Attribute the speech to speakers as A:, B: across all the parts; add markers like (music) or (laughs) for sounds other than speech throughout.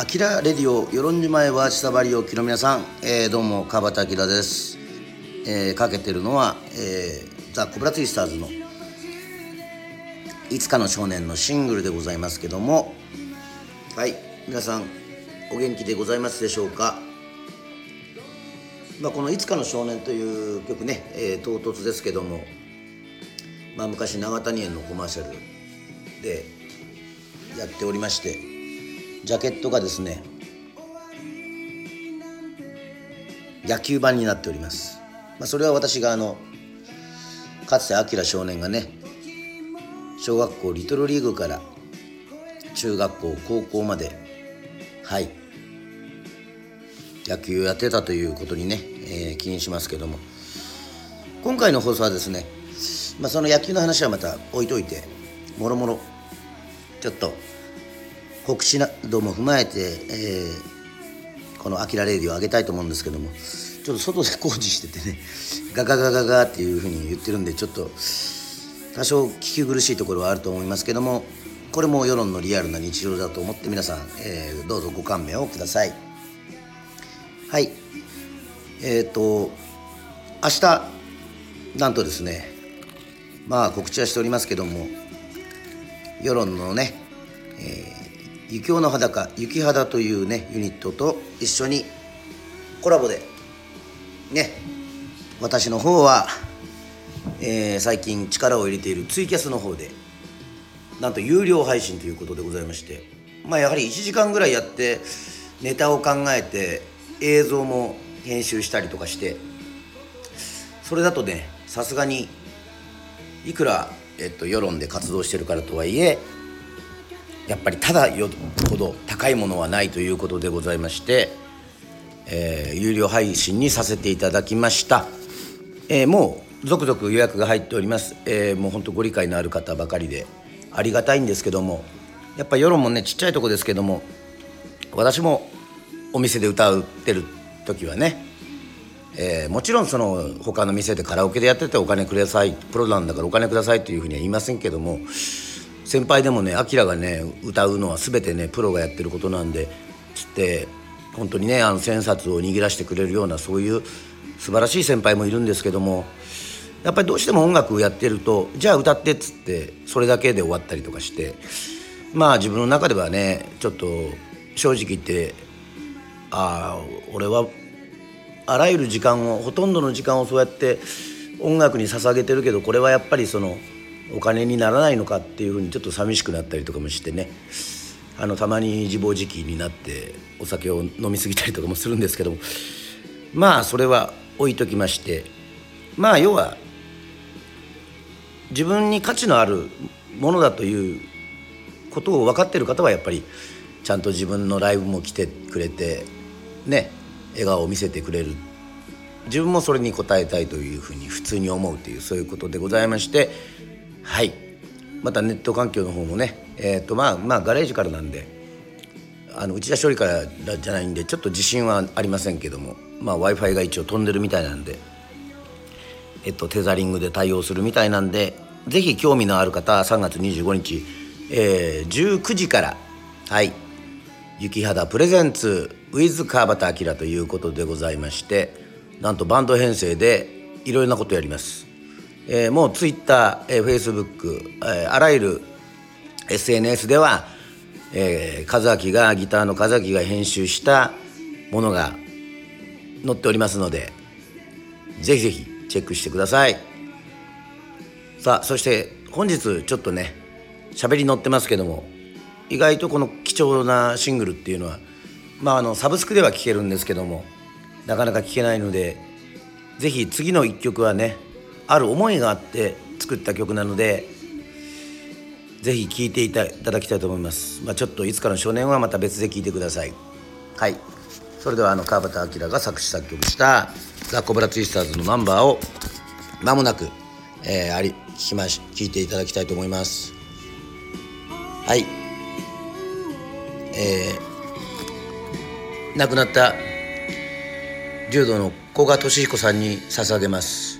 A: アキラレディオ与論島へは下張りをきの皆さん、えー、どうも川端明です、えー、かけてるのは、えー、ザ・コブラツイスターズのいつかの少年のシングルでございますけどもはい皆さんお元気でございますでしょうか？まあ、この「いつかの少年」という曲ね、えー、唐突ですけども、まあ、昔長谷園のコマーシャルでやっておりましてジャケットがですね野球版になっております、まあ、それは私があのかつて明少年がね小学校リトルリーグから中学校高校まではい野球をやってたということにね、えー、気にしますけども。今回の放送はですね、まあ、その野球の話はまた置いといてもろもろちょっと告知なども踏まえて、えー、この「あきらレディ」を上げたいと思うんですけどもちょっと外で工事しててねガガガガガっていうふうに言ってるんでちょっと多少聞き苦しいところはあると思いますけどもこれも世論のリアルな日常だと思って皆さん、えー、どうぞご勘弁をください。はい。えっ、ー、と明日なんとですねまあ告知はしておりますけども世論のね、えー、雪男の裸雪肌というねユニットと一緒にコラボでね私の方は、えー、最近力を入れているツイキャスの方でなんと有料配信ということでございましてまあやはり1時間ぐらいやってネタを考えて映像も編集したりとかしてそれだとねさすがにいくら、えっと、世論で活動してるからとはいえやっぱりただよほど高いものはないということでございまして、えー、有料配信にさせていただきました、えー、もう続々予約が入っております、えー、もう本当ご理解のある方ばかりでありがたいんですけどもやっぱ世論もねちっちゃいとこですけども私もお店で歌ってる時はね、え、もちろんその他の店でカラオケでやっててお金くださいプロなんだからお金くださいというふうには言いませんけども先輩でもねアキラがね歌うのは全てねプロがやってることなんでつって本当にねあの千冊を握らせてくれるようなそういう素晴らしい先輩もいるんですけどもやっぱりどうしても音楽をやってるとじゃあ歌ってっつってそれだけで終わったりとかしてまあ自分の中ではねちょっと正直言ってああ俺はあらゆる時間をほとんどの時間をそうやって音楽に捧げてるけどこれはやっぱりそのお金にならないのかっていうふうにちょっと寂しくなったりとかもしてね。あのたまに自暴自棄になってお酒を飲み過ぎたりとかもするんですけども。まあそれは置いときまして。まあ要は自分に価値のあるものだということを分かってる方はやっぱりちゃんと自分のライブも来てくれてね笑顔を見せてくれる。自分もそれに応えたいというふうに普通に思うというそういうことでございまして。はい。またネット環境の方もねえっ、ー、とまあまあガレージからなんであの内田処理からじゃないんでちょっと自信はありませんけどもまあ w i f i が一応飛んでるみたいなんでえっとテザリングで対応するみたいなんで是非興味のある方3月25日、えー、19時からはい雪肌プレゼンツ with 川端明ということでございましてなんとバンド編成でいろいろなことやります、えー、もう Twitter、えー、Facebook、えー、あらゆる SNS では、えー、和明がギターの和明が編集したものが載っておりますのでぜひぜひチェックしてください。さあそして本日ちょっとね喋り載ってますけども意外とこの貴重なシングルっていうのはまああのサブスクでは聴けるんですけどもなかなか聴けないので是非次の一曲はねある思いがあって作った曲なので是非聴いていただきたいと思います、まあ、ちょっといつかの少年はまた別で聴いてください。はい。それではあの川端明が作詞作曲したザ・コブラツイスターズのナンバーを間もなく、えー、あり聞きまし聞いていただきたいと思います。はい。えー、亡くなった柔道の古賀稔彦さんに捧げます。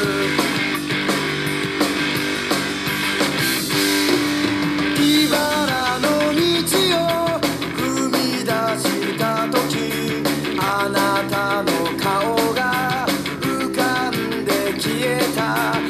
B: time.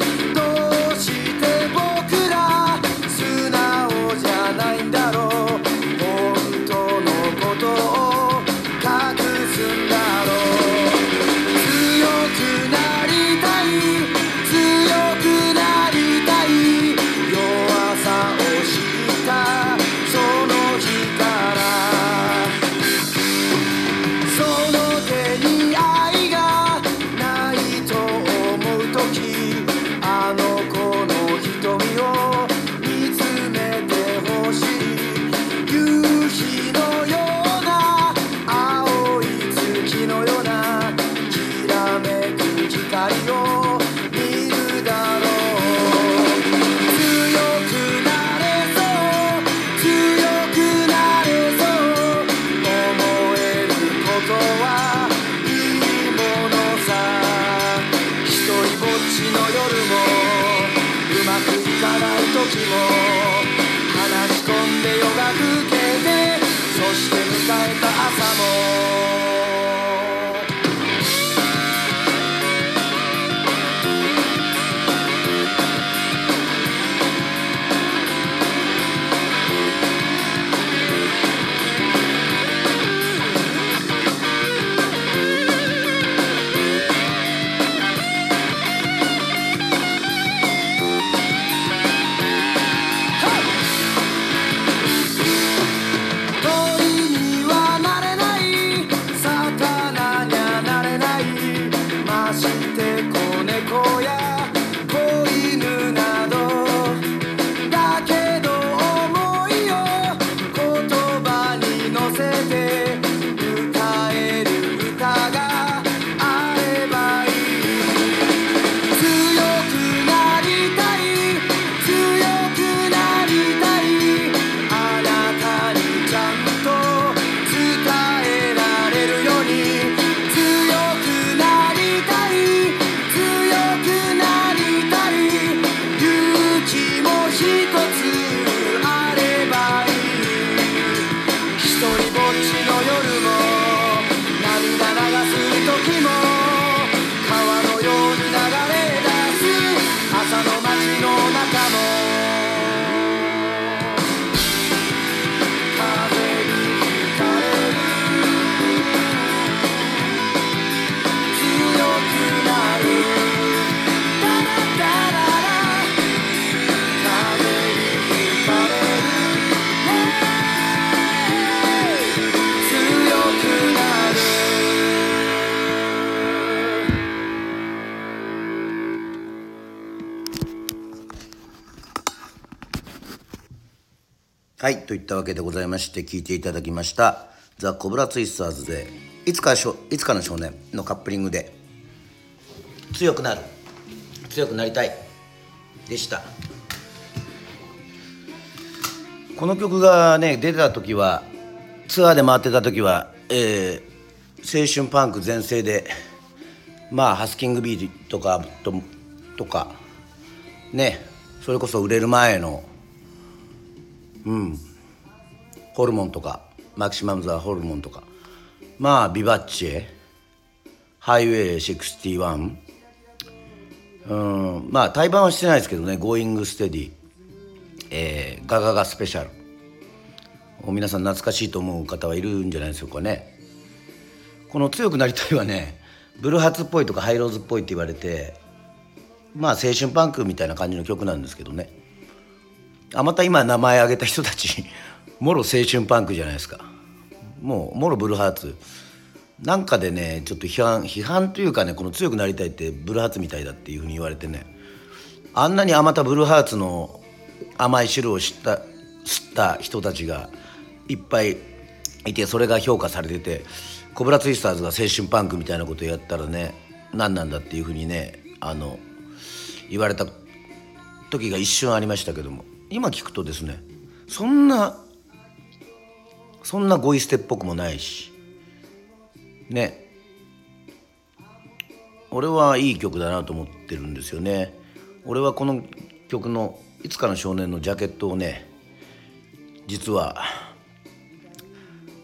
B: yeah. 朝はいといっ
A: たわけでございまして聞いていただきました「ザ・コブラツイスターズでいつかいつかの少年」のカップリングで「強くなる強くなりたい」でした。この曲がね出た時はツアーで回ってた時は、えー青春パンク全盛でまあハスキングビーとかととかねそれこそ売れる前のうん。ホルモンとかマキシマム・ザ・ホルモンとか。まあビバッチェハイウェイ61うん。まあ対バンはしてないですけどね「ゴーイング・ステディ」えーガガガスペシャル。皆さん懐かしいと思う方はいるんじゃないでしょうかね。この「強くなりたい」はねブルーハーツっぽいとかハイローズっぽいって言われてまあ青春パンクみたいな感じの曲なんですけどね。あまた今名前挙げた人たち (laughs) もろ青春パンクじゃないですか。もうもろブルーハーツ。なんかでねちょっと批判批判というかねこの強くなりたいってブルーハーツみたいだっていうふうに言われてね。あんなにあまたブルーハーツの甘い汁を知った知った人たちがいっぱいいてそれが評価されててコブラツイスターズが青春パンクみたいなことやったらね何なんだっていうふうにねあの言われた時が一瞬ありましたけども。今聞くとですねそんなそんなゴイ捨てっぽくもないしね。俺はいい曲だなと思ってるんですよね。俺はこの曲の「いつかの少年」のジャケットをね実は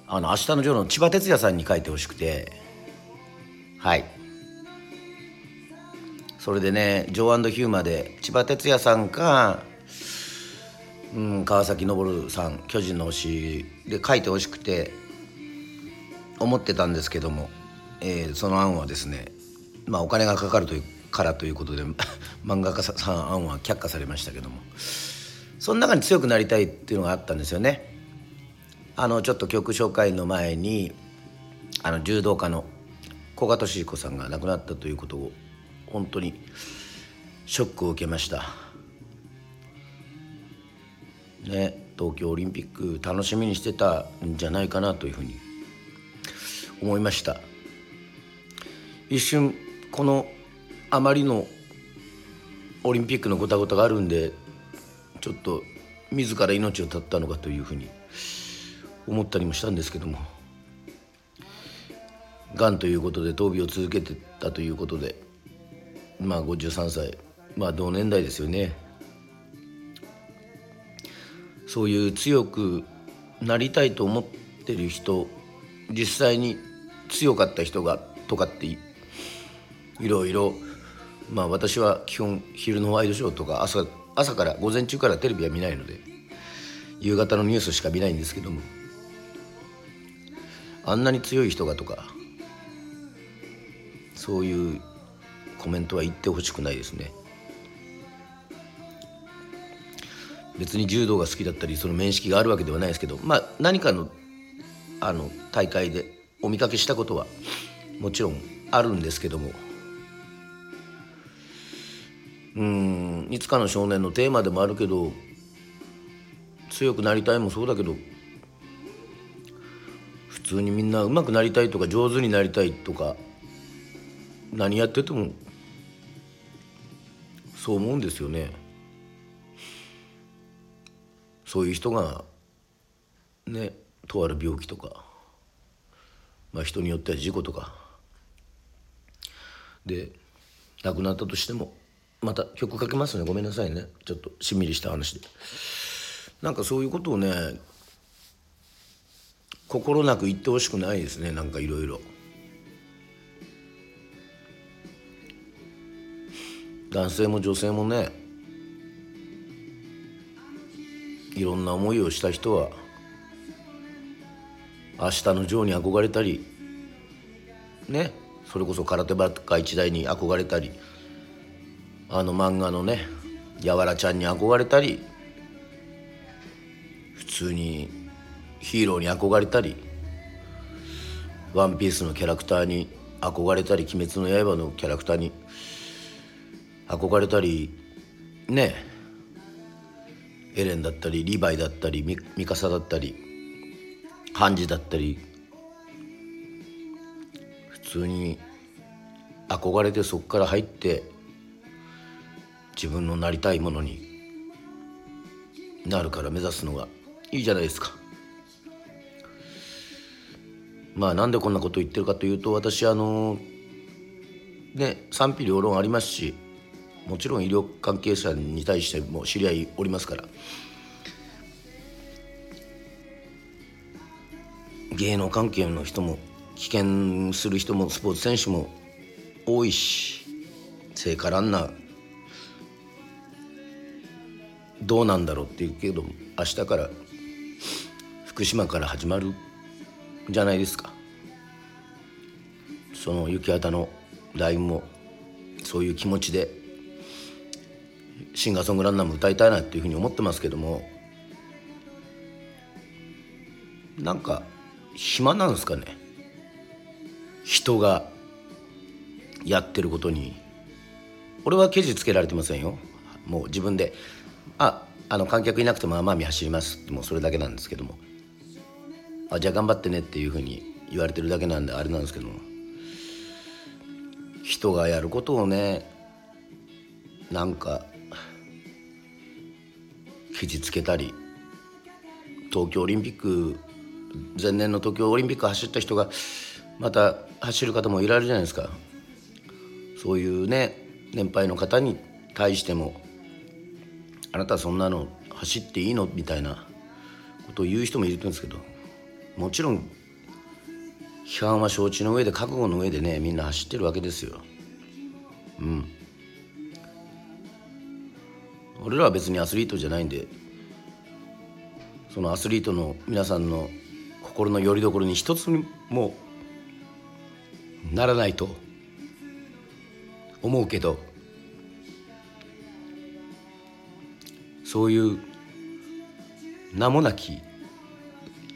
A: あの明日のジョーの千葉哲也さんに書いてほしくて。はい。それでねジョーヒューマで千葉哲也さんか、うん、川崎昇さん巨人の推しで書いてほしくて思ってたんですけども、えー、その案はですねまあお金がかかるというからということで (laughs) 漫画家さん案は却下されましたけどもその中に強くなりたいっていうのがあったんですよね。あのちょっと曲紹介の前にあの柔道家の古賀稔彦さんが亡くなったということを本当にショックを受けました。ね、東京オリンピック楽しみにしてたんじゃないかなというふうに思いました。一瞬このあまりのオリンピックのごたごたがあるんでちょっと自ら命を絶ったのかというふうに思ったりもしたんですけども。がんということで闘病を続けてたということでまあ53歳まあ同年代ですよね。そういう強くなりたいと思ってる人実際に強かった人がとかっていろいろまあ私は基本昼のワイドショーとか朝朝から午前中からテレビは見ないので夕方のニュースしか見ないんですけどもあんなに強い人がとかそういうコメントは言ってほしくないですね。別に柔道が好きだったりその面識があるわけではないですけどまあ何かのあの大会でお見かけしたことはもちろんあるんですけどもうんいつかの少年のテーマでもあるけど強くなりたいもそうだけど普通にみんな上手くなりたいとか上手になりたいとか何やっててもそう思うんですよね。そういう人がねとある病気とか、まあ、人によっては事故とか。で亡くなったとしてもまた曲かけますね。ごめんなさいね。ちょっとしんみりした話で。なんかそういうことをね心なく言ってほしくないですね。なんかいろいろ男性も女性もねいろんな思いをした人は明日のジョーに憧れたりねそれこそ空手ばっか一代に憧れたりあの漫画のねやわらちゃんに憧れたり普通にヒーローに憧れたり「ワンピースのキャラクターに憧れたり「鬼滅の刃」のキャラクターに憧れたりねエレンだったりリヴァイだったりミカサだったりハンジだったり普通に憧れてそこから入って自分のなりたいものになるから目指すのがいいじゃないですか。まあなんでこんなこと言ってるかというと私あのね賛否両論ありますしもちろん医療関係者に対しても知り合いおりますから芸能関係の人も危険する人もスポーツ選手も多いし聖火ランナーどうなんだろうっていうけど明日から福島から始まるじゃないですか。その雪畑のライブもそういう気持ちでシンガーソングランナーも歌いたいなっていうふうに思ってますけどもなんか暇なんですかね？人がやってることに。俺はケジつけられてませんよ。もう自分でああの観客いなくても奄美走りますってもうそれだけなんですけどもあじゃあ頑張ってねっていうふうに言われてるだけなんであれなんですけども人がやることをねなんか傷つけたり東京オリンピック前年の東京オリンピック走った人がまた走る方もいられるじゃないですかそういうね年配の方に対してもあなたそんなの走っていいのみたいなことを言う人もいるんですけどもちろん批判は承知の上で覚悟の上でねみんな走ってるわけですよ。うん俺らは別にアスリートじゃないんでそのアスリートの皆さんの心の拠り所に一つもならないと思うけどそういう名もなき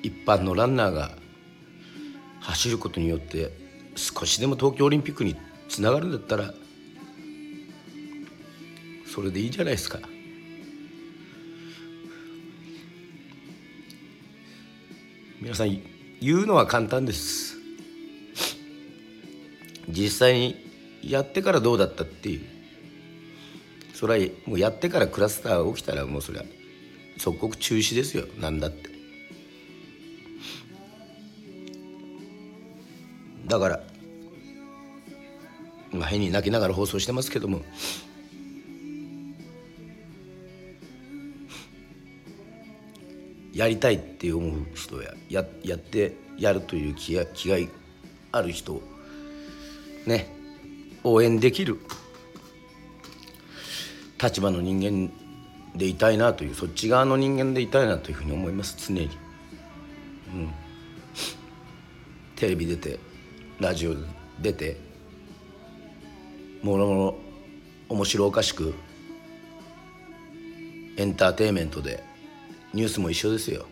A: 一般のランナーが走ることによって少しでも東京オリンピックにつながるんだったらそれでいいじゃないですか。皆さん言うのは簡単です。実際にやってからどうだったっていう。それはもうやってからクラスターが起きたらもうそれは即刻中止ですよ。なんだって。だからまあ変に泣きながら放送してますけども。やりたいって思う人やややってやるという気が気概ある人ね応援できる立場の人間でいたいなというそっち側の人間でいたいなというふうに思います常に。うん、テレビ出てラジオ出てもろもろ面白おかしくエンターテインメントでニュースも一緒ですよ。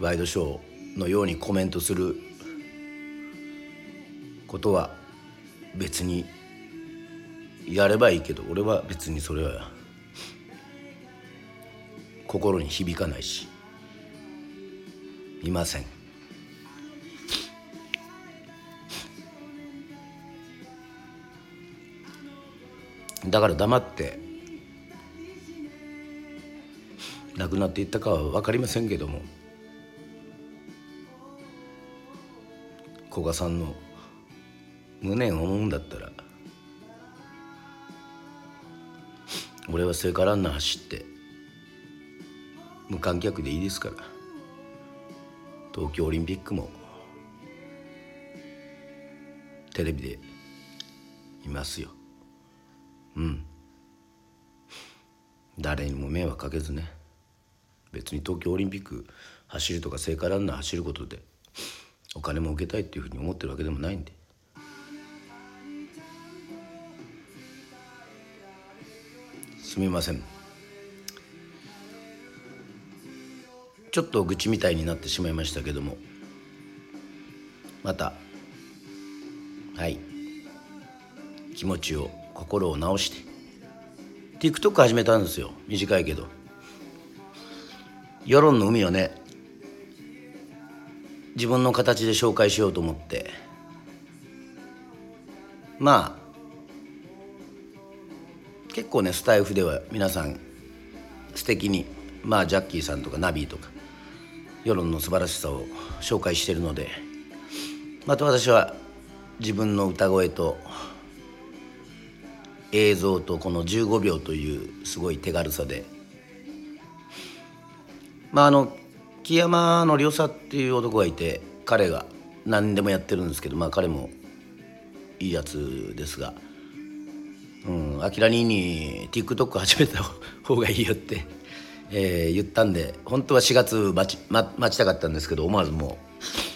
A: ワイドショーのようにコメントすることは別にやればいいけど俺は別にそれは心に響かないしいません。だから黙って亡くなっていったかは分かりませんけども古賀さんの無念を思うんだったら俺は聖火ランナー走って無観客でいいですから東京オリンピックもテレビでいますよ。うん。誰にも迷惑かけずね。別に東京オリンピック走るとか聖火ランナー走ることでお金も受けたいっていうふうに思ってるわけでもないんで。すみません。ちょっと愚痴みたいになってしまいましたけどもまたはい。気持ちを心を直して。TikTok 始めたんですよ。短いけど。世論の海をね自分の形で紹介しようと思って。まあ結構ねスタイフでは皆さん素敵にまあジャッキーさんとかナビーとか世論の素晴らしさを紹介してるのでまた私は自分の歌声と映像とこの15秒というすごい手軽さでまああの木山の良さっていう男がいて彼が何でもやってるんですけどまあ彼もいいやつですがうんアキラ兄に TikTok 始めた方がいいよって、えー、言ったんで本当は4月待ち,、ま、待ちたかったんですけど思わずも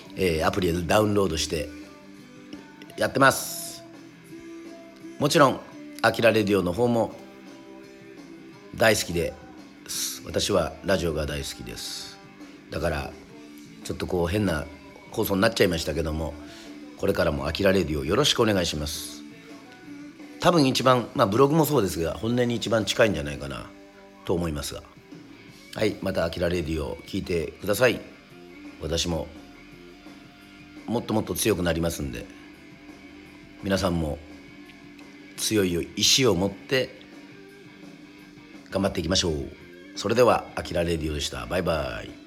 A: う、えー、アプリでダウンロードしてやってます。もちろんアキラレディオの方も大好きで私はラジオが大好きです。だからちょっとこう変な放送になっちゃいましたけどもこれからも「あきらレディオ」よろしくお願いします。多分一番まあブログもそうですが本音に一番近いんじゃないかなと思いますが。はいまた「あきらレディオ」聞いてください。私ももっともっと強くなりますんで皆さんも強い意志を持って頑張っていきましょう。それでは、あきらレディオでした。バイバイ。